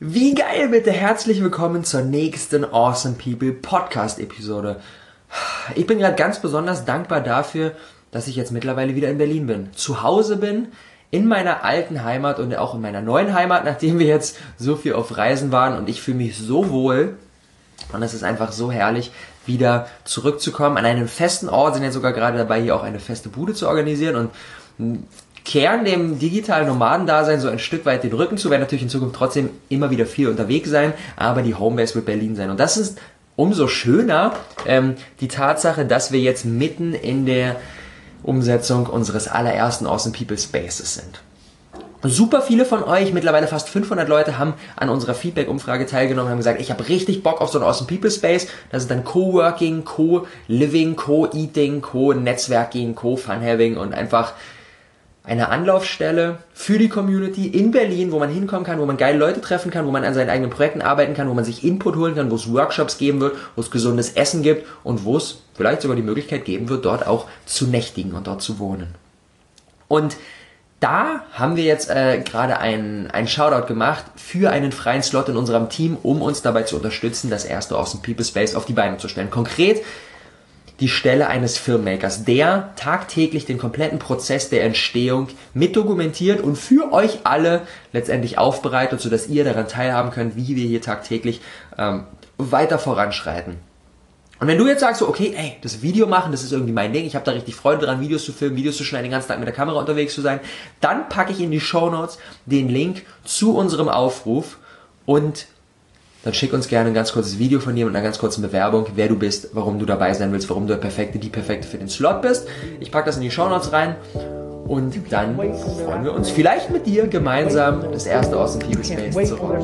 Wie geil bitte! Herzlich willkommen zur nächsten Awesome People Podcast Episode. Ich bin gerade ganz besonders dankbar dafür, dass ich jetzt mittlerweile wieder in Berlin bin. Zu Hause bin, in meiner alten Heimat und auch in meiner neuen Heimat, nachdem wir jetzt so viel auf Reisen waren und ich fühle mich so wohl. Und es ist einfach so herrlich, wieder zurückzukommen an einen festen Ort. Sind jetzt sogar gerade dabei, hier auch eine feste Bude zu organisieren und kehren dem digitalen Nomadendasein so ein Stück weit den Rücken zu, werden natürlich in Zukunft trotzdem immer wieder viel unterwegs sein, aber die Homebase wird Berlin sein. Und das ist umso schöner ähm, die Tatsache, dass wir jetzt mitten in der Umsetzung unseres allerersten Awesome People Spaces sind. Super viele von euch, mittlerweile fast 500 Leute, haben an unserer Feedback-Umfrage teilgenommen, haben gesagt, ich habe richtig Bock auf so einen Awesome People Space. Das ist dann Coworking, Co-Living, Co-Eating, Co-Netzwerking, Co-Fun-Having und einfach eine Anlaufstelle für die Community in Berlin, wo man hinkommen kann, wo man geile Leute treffen kann, wo man an seinen eigenen Projekten arbeiten kann, wo man sich Input holen kann, wo es Workshops geben wird, wo es gesundes Essen gibt und wo es vielleicht sogar die Möglichkeit geben wird, dort auch zu nächtigen und dort zu wohnen. Und da haben wir jetzt äh, gerade einen, einen Shoutout gemacht für einen freien Slot in unserem Team, um uns dabei zu unterstützen, das erste Awesome People Space auf die Beine zu stellen. Konkret die Stelle eines Filmmakers, der tagtäglich den kompletten Prozess der Entstehung mitdokumentiert und für euch alle letztendlich aufbereitet, sodass ihr daran teilhaben könnt, wie wir hier tagtäglich ähm, weiter voranschreiten. Und wenn du jetzt sagst, so, okay, ey, das Video machen, das ist irgendwie mein Ding, ich habe da richtig Freude dran, Videos zu filmen, Videos zu schneiden, den ganzen Tag mit der Kamera unterwegs zu sein, dann packe ich in die Show Notes den Link zu unserem Aufruf und dann schick uns gerne ein ganz kurzes Video von dir mit einer ganz kurzen Bewerbung, wer du bist, warum du dabei sein willst, warum du der Perfekte, die Perfekte für den Slot bist. Ich packe das in die Show Notes rein und dann freuen wir uns vielleicht mit dir gemeinsam das erste Awesome People Space zu run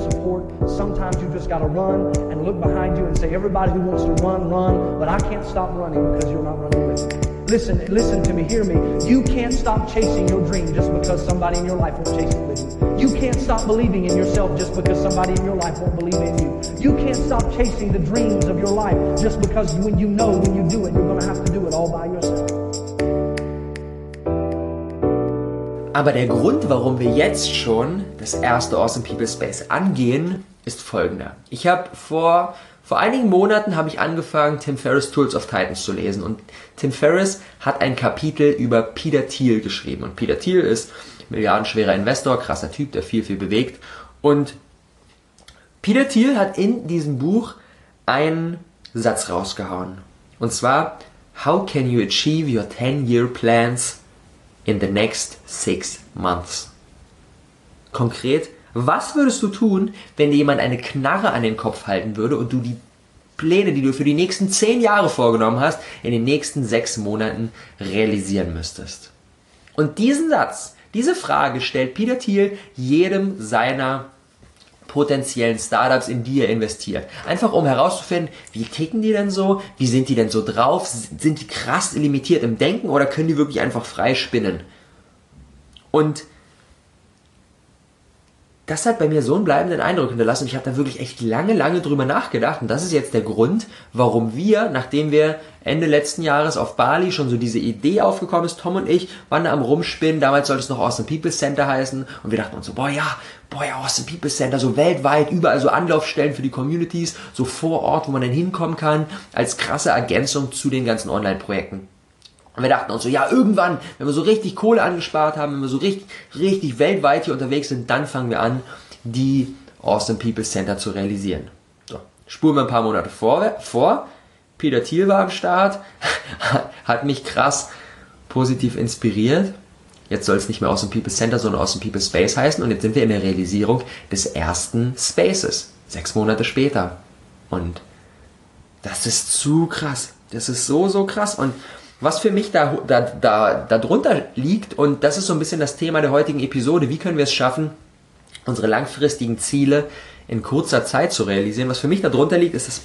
Listen, listen to me, hear me. You can't stop chasing your dream just because somebody in your life won't chase it with you. You can't stop believing in yourself just because somebody in your life won't believe in you. You can't stop chasing the dreams of your life just because when you know when you do it, you're going to have to do it all by yourself. Aber der Grund, warum wir jetzt schon das erste Awesome People Space angehen, ist folgender. Ich habe vor vor einigen Monaten habe ich angefangen, Tim Ferriss Tools of Titans zu lesen. Und Tim Ferriss hat ein Kapitel über Peter Thiel geschrieben. Und Peter Thiel ist milliardenschwerer Investor, krasser Typ, der viel, viel bewegt. Und Peter Thiel hat in diesem Buch einen Satz rausgehauen. Und zwar How can you achieve your 10-year plans in the next six months? Konkret, was würdest du tun, wenn dir jemand eine Knarre an den Kopf halten würde und du die Pläne, die du für die nächsten zehn Jahre vorgenommen hast, in den nächsten sechs Monaten realisieren müsstest? Und diesen Satz, diese Frage stellt Peter Thiel jedem seiner potenziellen Startups, in die er investiert. Einfach um herauszufinden, wie ticken die denn so? Wie sind die denn so drauf? Sind die krass limitiert im Denken oder können die wirklich einfach frei spinnen? Und das hat bei mir so einen bleibenden Eindruck hinterlassen. Ich habe da wirklich echt lange, lange drüber nachgedacht. Und das ist jetzt der Grund, warum wir, nachdem wir Ende letzten Jahres auf Bali schon so diese Idee aufgekommen ist, Tom und ich waren da am Rumspinnen. Damals sollte es noch Austin People Center heißen. Und wir dachten uns so, boah ja, boah ja, Austin People Center, so weltweit, überall so Anlaufstellen für die Communities, so vor Ort, wo man dann hinkommen kann, als krasse Ergänzung zu den ganzen Online-Projekten. Und wir dachten uns so, ja, irgendwann, wenn wir so richtig Kohle angespart haben, wenn wir so richtig, richtig weltweit hier unterwegs sind, dann fangen wir an, die Awesome People Center zu realisieren. So, spuren wir ein paar Monate vor, vor. Peter Thiel war am Start, hat mich krass positiv inspiriert. Jetzt soll es nicht mehr Awesome People Center, sondern Awesome People Space heißen. Und jetzt sind wir in der Realisierung des ersten Spaces. Sechs Monate später. Und das ist zu krass. Das ist so, so krass. Und was für mich da, da, da, da drunter liegt, und das ist so ein bisschen das Thema der heutigen Episode, wie können wir es schaffen, unsere langfristigen Ziele in kurzer Zeit zu realisieren. Was für mich darunter liegt, ist, das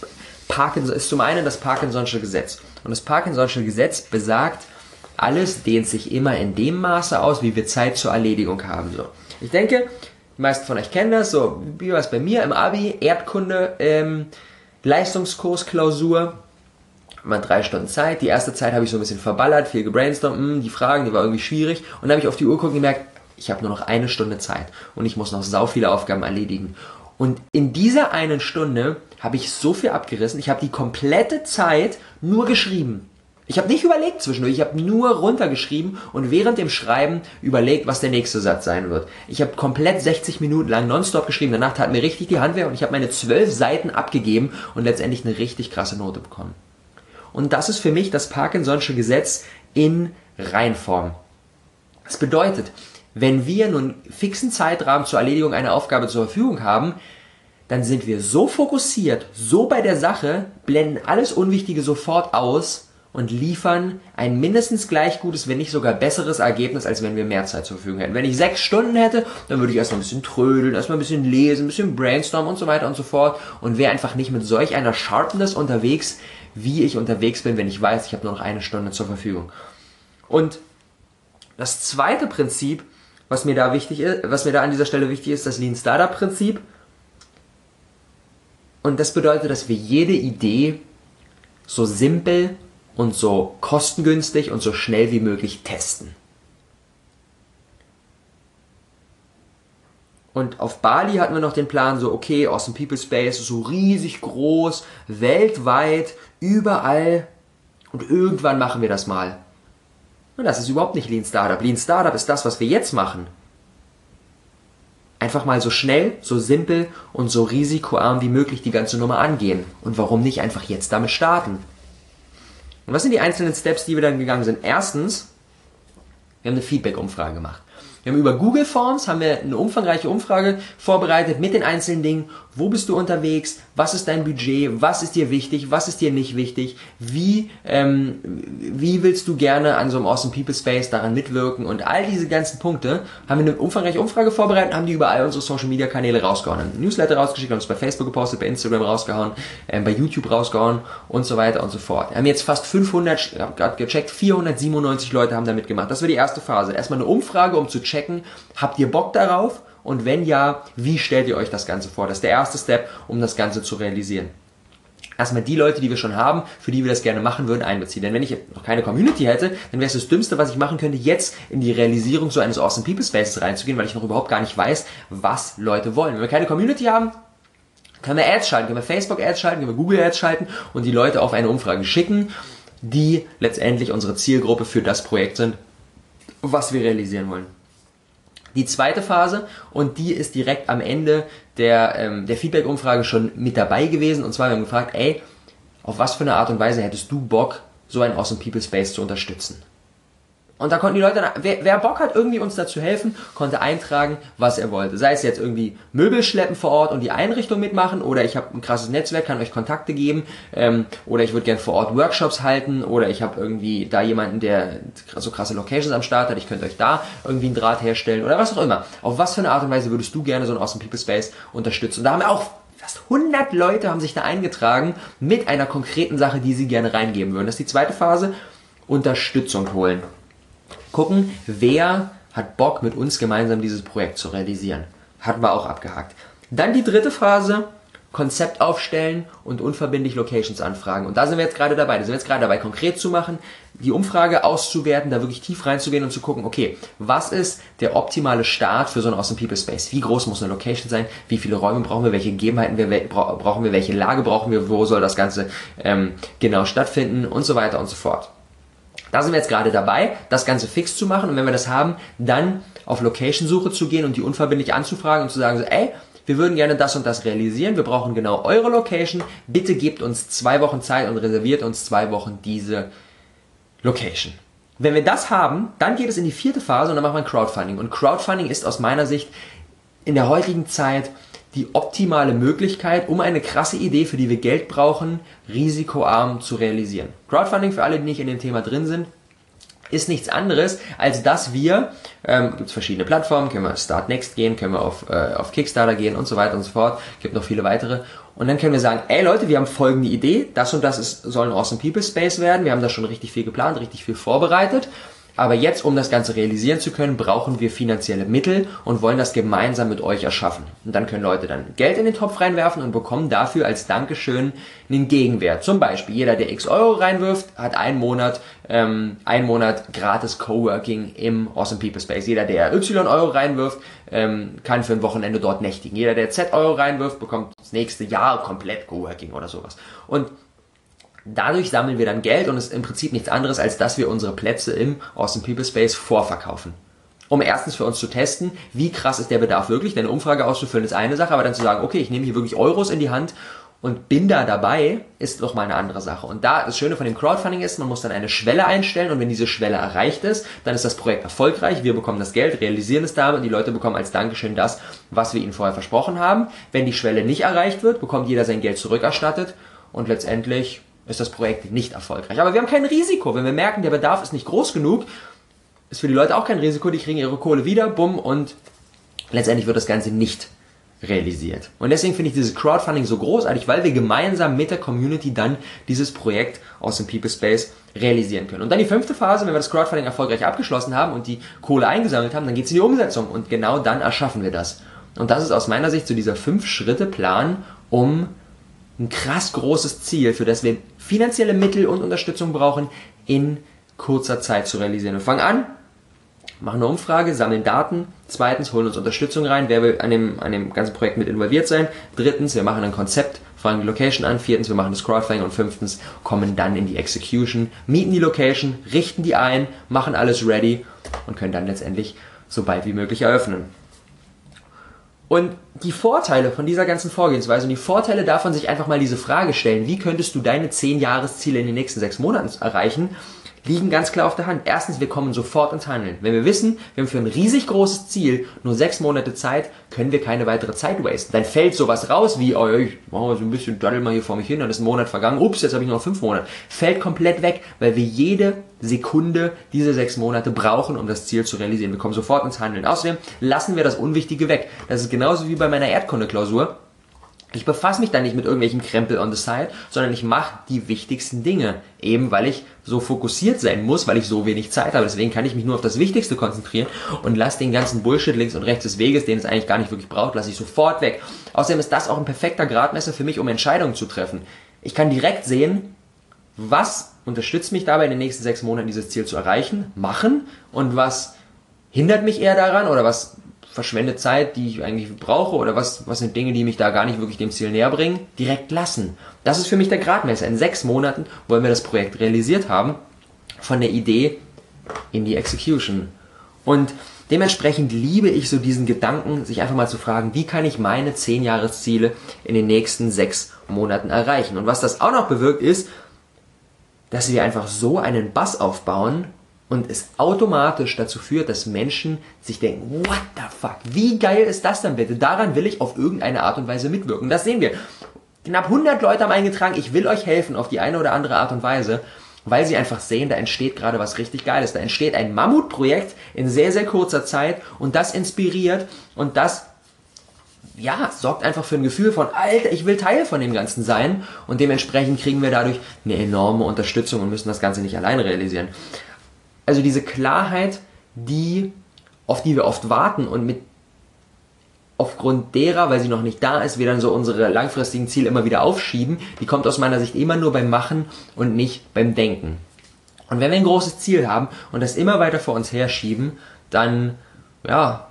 Parkinson, ist zum einen das Parkinson'sche Gesetz. Und das Parkinson'sche Gesetz besagt, alles dehnt sich immer in dem Maße aus, wie wir Zeit zur Erledigung haben. So. Ich denke, die meisten von euch kennen das, so wie war es bei mir im Abi, Erdkunde, ähm, Leistungskurs, Klausur, mal drei Stunden Zeit. Die erste Zeit habe ich so ein bisschen verballert, viel gebrainstormt, mh, hm, die Fragen, die war irgendwie schwierig. Und dann habe ich auf die Uhr geguckt und gemerkt, ich habe nur noch eine Stunde Zeit und ich muss noch sau viele Aufgaben erledigen. Und in dieser einen Stunde habe ich so viel abgerissen. Ich habe die komplette Zeit nur geschrieben. Ich habe nicht überlegt zwischendurch, ich habe nur runtergeschrieben und während dem Schreiben überlegt, was der nächste Satz sein wird. Ich habe komplett 60 Minuten lang nonstop geschrieben. Danach tat mir richtig die Hand weh und ich habe meine zwölf Seiten abgegeben und letztendlich eine richtig krasse Note bekommen. Und das ist für mich das Parkinson'sche Gesetz in Reinform. Das bedeutet, wenn wir nun fixen Zeitrahmen zur Erledigung einer Aufgabe zur Verfügung haben, dann sind wir so fokussiert, so bei der Sache, blenden alles Unwichtige sofort aus und liefern ein mindestens gleich gutes, wenn nicht sogar besseres Ergebnis, als wenn wir mehr Zeit zur Verfügung hätten. Wenn ich sechs Stunden hätte, dann würde ich erstmal ein bisschen trödeln, erstmal ein bisschen lesen, ein bisschen brainstormen und so weiter und so fort und wäre einfach nicht mit solch einer Sharpness unterwegs, wie ich unterwegs bin, wenn ich weiß, ich habe nur noch eine Stunde zur Verfügung. Und das zweite Prinzip, was mir da wichtig ist, was mir da an dieser Stelle wichtig ist, das Lean Startup Prinzip. Und das bedeutet, dass wir jede Idee so simpel und so kostengünstig und so schnell wie möglich testen. Und auf Bali hatten wir noch den Plan, so, okay, Awesome People Space, so riesig groß, weltweit, überall. Und irgendwann machen wir das mal. Und das ist überhaupt nicht Lean Startup. Lean Startup ist das, was wir jetzt machen. Einfach mal so schnell, so simpel und so risikoarm wie möglich die ganze Nummer angehen. Und warum nicht einfach jetzt damit starten? Und was sind die einzelnen Steps, die wir dann gegangen sind? Erstens, wir haben eine Feedback-Umfrage gemacht. Wir haben über Google Forms haben wir eine umfangreiche Umfrage vorbereitet mit den einzelnen Dingen. Wo bist du unterwegs? Was ist dein Budget? Was ist dir wichtig? Was ist dir nicht wichtig? Wie, ähm, wie willst du gerne an so einem Awesome People Space daran mitwirken? Und all diese ganzen Punkte haben wir eine umfangreiche Umfrage vorbereitet und haben die über all unsere Social Media Kanäle rausgehauen. Ein Newsletter rausgeschickt, haben es bei Facebook gepostet, bei Instagram rausgehauen, ähm, bei YouTube rausgehauen und so weiter und so fort. Wir haben jetzt fast 500, ich habe gerade gecheckt, 497 Leute haben da mitgemacht. Das war die erste Phase. Erstmal eine Umfrage, um zu checken, checken, habt ihr Bock darauf? Und wenn ja, wie stellt ihr euch das Ganze vor? Das ist der erste Step, um das Ganze zu realisieren. Erstmal die Leute, die wir schon haben, für die wir das gerne machen würden, einbeziehen. Denn wenn ich noch keine Community hätte, dann wäre es das Dümmste, was ich machen könnte, jetzt in die Realisierung so eines Awesome People Spaces reinzugehen, weil ich noch überhaupt gar nicht weiß, was Leute wollen. Wenn wir keine Community haben, können wir Ads schalten, können wir Facebook Ads schalten, können wir Google Ads schalten und die Leute auf eine Umfrage schicken, die letztendlich unsere Zielgruppe für das Projekt sind, was wir realisieren wollen die zweite Phase und die ist direkt am Ende der, ähm, der Feedback-Umfrage schon mit dabei gewesen. Und zwar, wir haben gefragt, ey, auf was für eine Art und Weise hättest du Bock, so ein Awesome People Space zu unterstützen? Und da konnten die Leute, wer, wer Bock hat, irgendwie uns dazu helfen, konnte eintragen, was er wollte. Sei es jetzt irgendwie Möbel schleppen vor Ort und die Einrichtung mitmachen, oder ich habe ein krasses Netzwerk, kann euch Kontakte geben, ähm, oder ich würde gerne vor Ort Workshops halten, oder ich habe irgendwie da jemanden, der so krasse Locations am Start hat, ich könnte euch da irgendwie einen Draht herstellen, oder was auch immer. Auf was für eine Art und Weise würdest du gerne so einen Awesome People Space unterstützen? Und da haben wir auch fast 100 Leute haben sich da eingetragen mit einer konkreten Sache, die sie gerne reingeben würden. Das ist die zweite Phase. Unterstützung holen gucken, wer hat Bock mit uns gemeinsam dieses Projekt zu realisieren. Hatten wir auch abgehakt. Dann die dritte Phase, Konzept aufstellen und unverbindlich Locations anfragen. Und da sind wir jetzt gerade dabei. Da sind wir jetzt gerade dabei, konkret zu machen, die Umfrage auszuwerten, da wirklich tief reinzugehen und zu gucken, okay, was ist der optimale Start für so einen Awesome People Space? Wie groß muss eine Location sein? Wie viele Räume brauchen wir? Welche Gegebenheiten wir, brauchen wir? Welche Lage brauchen wir? Wo soll das Ganze ähm, genau stattfinden? Und so weiter und so fort. Da sind wir jetzt gerade dabei, das Ganze fix zu machen und wenn wir das haben, dann auf Location-Suche zu gehen und die unverbindlich anzufragen und zu sagen, so, ey, wir würden gerne das und das realisieren, wir brauchen genau eure Location, bitte gebt uns zwei Wochen Zeit und reserviert uns zwei Wochen diese Location. Wenn wir das haben, dann geht es in die vierte Phase und dann machen wir Crowdfunding. Und Crowdfunding ist aus meiner Sicht in der heutigen Zeit die optimale Möglichkeit, um eine krasse Idee, für die wir Geld brauchen, risikoarm zu realisieren. Crowdfunding für alle, die nicht in dem Thema drin sind, ist nichts anderes, als dass wir, ähm, gibt verschiedene Plattformen, können wir Start Next gehen, können wir auf, äh, auf Kickstarter gehen und so weiter und so fort, gibt noch viele weitere. Und dann können wir sagen, ey Leute, wir haben folgende Idee, das und das ist, soll ein Awesome People Space werden, wir haben da schon richtig viel geplant, richtig viel vorbereitet. Aber jetzt, um das Ganze realisieren zu können, brauchen wir finanzielle Mittel und wollen das gemeinsam mit euch erschaffen. Und dann können Leute dann Geld in den Topf reinwerfen und bekommen dafür als Dankeschön einen Gegenwert. Zum Beispiel, jeder, der x Euro reinwirft, hat einen Monat, ähm, einen Monat gratis Coworking im Awesome People Space. Jeder, der y Euro reinwirft, ähm, kann für ein Wochenende dort nächtigen. Jeder, der z Euro reinwirft, bekommt das nächste Jahr komplett Coworking oder sowas. Und Dadurch sammeln wir dann Geld und ist im Prinzip nichts anderes, als dass wir unsere Plätze im Awesome People Space vorverkaufen. Um erstens für uns zu testen, wie krass ist der Bedarf wirklich, denn eine Umfrage auszufüllen ist eine Sache, aber dann zu sagen, okay, ich nehme hier wirklich Euros in die Hand und bin da dabei, ist doch mal eine andere Sache. Und da das Schöne von dem Crowdfunding ist, man muss dann eine Schwelle einstellen und wenn diese Schwelle erreicht ist, dann ist das Projekt erfolgreich, wir bekommen das Geld, realisieren es damit und die Leute bekommen als Dankeschön das, was wir ihnen vorher versprochen haben. Wenn die Schwelle nicht erreicht wird, bekommt jeder sein Geld zurückerstattet und letztendlich ist das Projekt nicht erfolgreich. Aber wir haben kein Risiko. Wenn wir merken, der Bedarf ist nicht groß genug, ist für die Leute auch kein Risiko. Die kriegen ihre Kohle wieder, bumm, und letztendlich wird das Ganze nicht realisiert. Und deswegen finde ich dieses Crowdfunding so großartig, weil wir gemeinsam mit der Community dann dieses Projekt aus dem People Space realisieren können. Und dann die fünfte Phase, wenn wir das Crowdfunding erfolgreich abgeschlossen haben und die Kohle eingesammelt haben, dann geht es in die Umsetzung und genau dann erschaffen wir das. Und das ist aus meiner Sicht so dieser Fünf-Schritte-Plan, um ein krass großes Ziel, für das wir finanzielle Mittel und Unterstützung brauchen, in kurzer Zeit zu realisieren. Wir fangen an, machen eine Umfrage, sammeln Daten. Zweitens, holen uns Unterstützung rein. Wer will an dem, an dem ganzen Projekt mit involviert sein? Drittens, wir machen ein Konzept, fragen die Location an. Viertens, wir machen das Crowdfunding. Und fünftens, kommen dann in die Execution, mieten die Location, richten die ein, machen alles ready und können dann letztendlich so bald wie möglich eröffnen. Und die Vorteile von dieser ganzen Vorgehensweise und die Vorteile davon, sich einfach mal diese Frage stellen, wie könntest du deine 10 Jahresziele in den nächsten 6 Monaten erreichen, liegen ganz klar auf der Hand. Erstens, wir kommen sofort ins Handeln. Wenn wir wissen, wir haben für ein riesig großes Ziel nur sechs Monate Zeit, können wir keine weitere Zeit wasten. Dann fällt sowas raus wie, oh, ich mache so ein bisschen daddel mal hier vor mich hin, dann ist ein Monat vergangen, ups, jetzt habe ich noch fünf Monate. Fällt komplett weg, weil wir jede Sekunde diese sechs Monate brauchen, um das Ziel zu realisieren. Wir kommen sofort ins Handeln. Außerdem lassen wir das Unwichtige weg. Das ist genauso wie bei meiner Erdkunde-Klausur. Ich befasse mich da nicht mit irgendwelchem Krempel on the side, sondern ich mache die wichtigsten Dinge. Eben weil ich so fokussiert sein muss, weil ich so wenig Zeit habe. Deswegen kann ich mich nur auf das Wichtigste konzentrieren und lasse den ganzen Bullshit links und rechts des Weges, den es eigentlich gar nicht wirklich braucht, lasse ich sofort weg. Außerdem ist das auch ein perfekter Gradmesser für mich, um Entscheidungen zu treffen. Ich kann direkt sehen, was unterstützt mich dabei in den nächsten sechs Monaten dieses Ziel zu erreichen, machen und was hindert mich eher daran oder was verschwendet Zeit, die ich eigentlich brauche oder was, was sind Dinge, die mich da gar nicht wirklich dem Ziel näher bringen, direkt lassen. Das ist für mich der Gradmesser. In sechs Monaten wollen wir das Projekt realisiert haben, von der Idee in die Execution. Und dementsprechend liebe ich so diesen Gedanken, sich einfach mal zu fragen, wie kann ich meine zehn Jahresziele in den nächsten sechs Monaten erreichen? Und was das auch noch bewirkt ist, dass wir einfach so einen Bass aufbauen, und es automatisch dazu führt, dass Menschen sich denken, what the fuck, wie geil ist das denn bitte? Daran will ich auf irgendeine Art und Weise mitwirken. Das sehen wir. Knapp 100 Leute haben eingetragen, ich will euch helfen auf die eine oder andere Art und Weise, weil sie einfach sehen, da entsteht gerade was richtig Geiles. Da entsteht ein Mammutprojekt in sehr, sehr kurzer Zeit und das inspiriert und das ja, sorgt einfach für ein Gefühl von, Alter, ich will Teil von dem Ganzen sein und dementsprechend kriegen wir dadurch eine enorme Unterstützung und müssen das Ganze nicht alleine realisieren also diese Klarheit, die, auf die wir oft warten und mit aufgrund derer, weil sie noch nicht da ist, wir dann so unsere langfristigen Ziele immer wieder aufschieben, die kommt aus meiner Sicht immer nur beim Machen und nicht beim Denken. Und wenn wir ein großes Ziel haben und das immer weiter vor uns herschieben, dann, ja,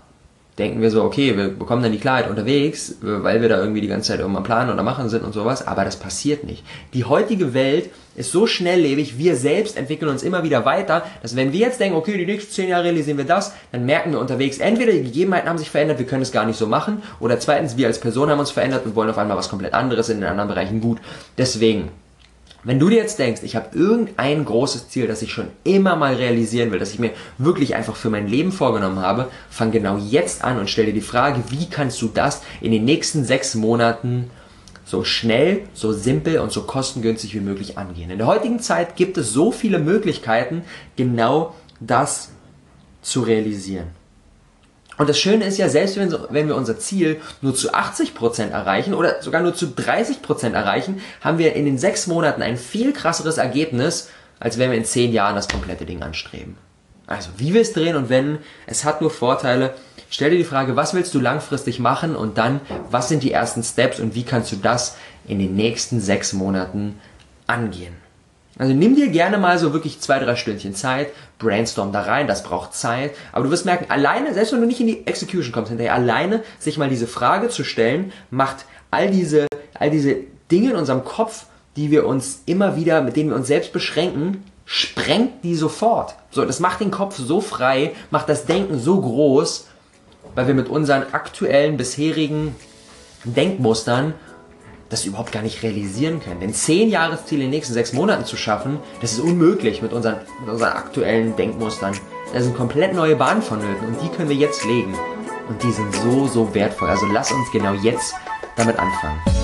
denken wir so, okay, wir bekommen dann die Klarheit unterwegs, weil wir da irgendwie die ganze Zeit irgendwann planen oder machen sind und sowas, aber das passiert nicht. Die heutige Welt ist so schnelllebig, wir selbst entwickeln uns immer wieder weiter, dass wenn wir jetzt denken, okay, die nächsten zehn Jahre realisieren wir das, dann merken wir unterwegs, entweder die Gegebenheiten haben sich verändert, wir können es gar nicht so machen, oder zweitens, wir als Person haben uns verändert und wollen auf einmal was komplett anderes in den anderen Bereichen gut. Deswegen, wenn du dir jetzt denkst, ich habe irgendein großes Ziel, das ich schon immer mal realisieren will, das ich mir wirklich einfach für mein Leben vorgenommen habe, fang genau jetzt an und stell dir die Frage, wie kannst du das in den nächsten sechs Monaten so schnell, so simpel und so kostengünstig wie möglich angehen. In der heutigen Zeit gibt es so viele Möglichkeiten, genau das zu realisieren. Und das Schöne ist ja, selbst wenn, wenn wir unser Ziel nur zu 80% erreichen oder sogar nur zu 30% erreichen, haben wir in den sechs Monaten ein viel krasseres Ergebnis, als wenn wir in zehn Jahren das komplette Ding anstreben. Also, wie wir es drehen und wenn, es hat nur Vorteile. Stell dir die Frage, was willst du langfristig machen und dann, was sind die ersten Steps und wie kannst du das in den nächsten sechs Monaten angehen? Also nimm dir gerne mal so wirklich zwei, drei Stündchen Zeit, brainstorm da rein, das braucht Zeit. Aber du wirst merken, alleine, selbst wenn du nicht in die Execution kommst, hinterher alleine sich mal diese Frage zu stellen, macht all diese, all diese Dinge in unserem Kopf, die wir uns immer wieder, mit denen wir uns selbst beschränken, sprengt die sofort. So, das macht den Kopf so frei, macht das Denken so groß, weil wir mit unseren aktuellen, bisherigen Denkmustern das überhaupt gar nicht realisieren können. Denn zehn Jahresziele in den nächsten sechs Monaten zu schaffen, das ist unmöglich mit unseren, mit unseren aktuellen Denkmustern. Da sind komplett neue Bahnen vonnöten und die können wir jetzt legen. Und die sind so, so wertvoll. Also lass uns genau jetzt damit anfangen.